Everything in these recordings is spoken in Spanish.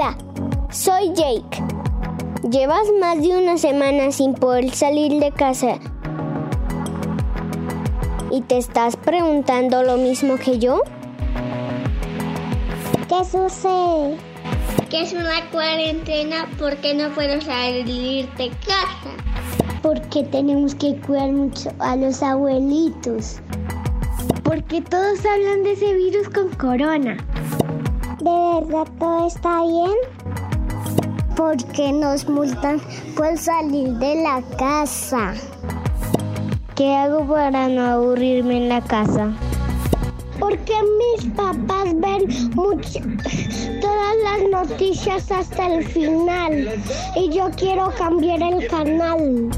Hola, soy Jake. ¿Llevas más de una semana sin poder salir de casa y te estás preguntando lo mismo que yo? ¿Qué sucede? Que es una cuarentena porque no puedo salir de casa. Porque tenemos que cuidar mucho a los abuelitos. Porque todos hablan de ese virus con corona. ¿De verdad todo está bien? Porque nos multan por salir de la casa. ¿Qué hago para no aburrirme en la casa? Porque mis papás ven mucho, todas las noticias hasta el final y yo quiero cambiar el canal.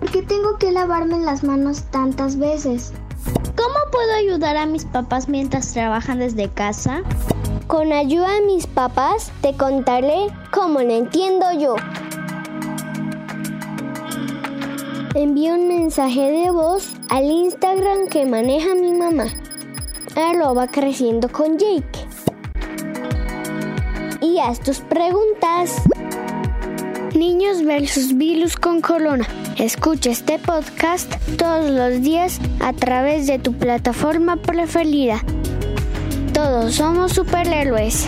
Porque tengo que lavarme las manos tantas veces. ¿Cómo puedo ayudar a mis papás mientras trabajan desde casa? Con ayuda de mis papás te contaré cómo lo entiendo yo. Envío un mensaje de voz al Instagram que maneja mi mamá. Arroba creciendo con Jake. Y haz tus preguntas. Niños versus virus con corona. Escucha este podcast todos los días a través de tu plataforma preferida. Todos somos superhéroes.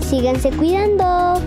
Síganse cuidando.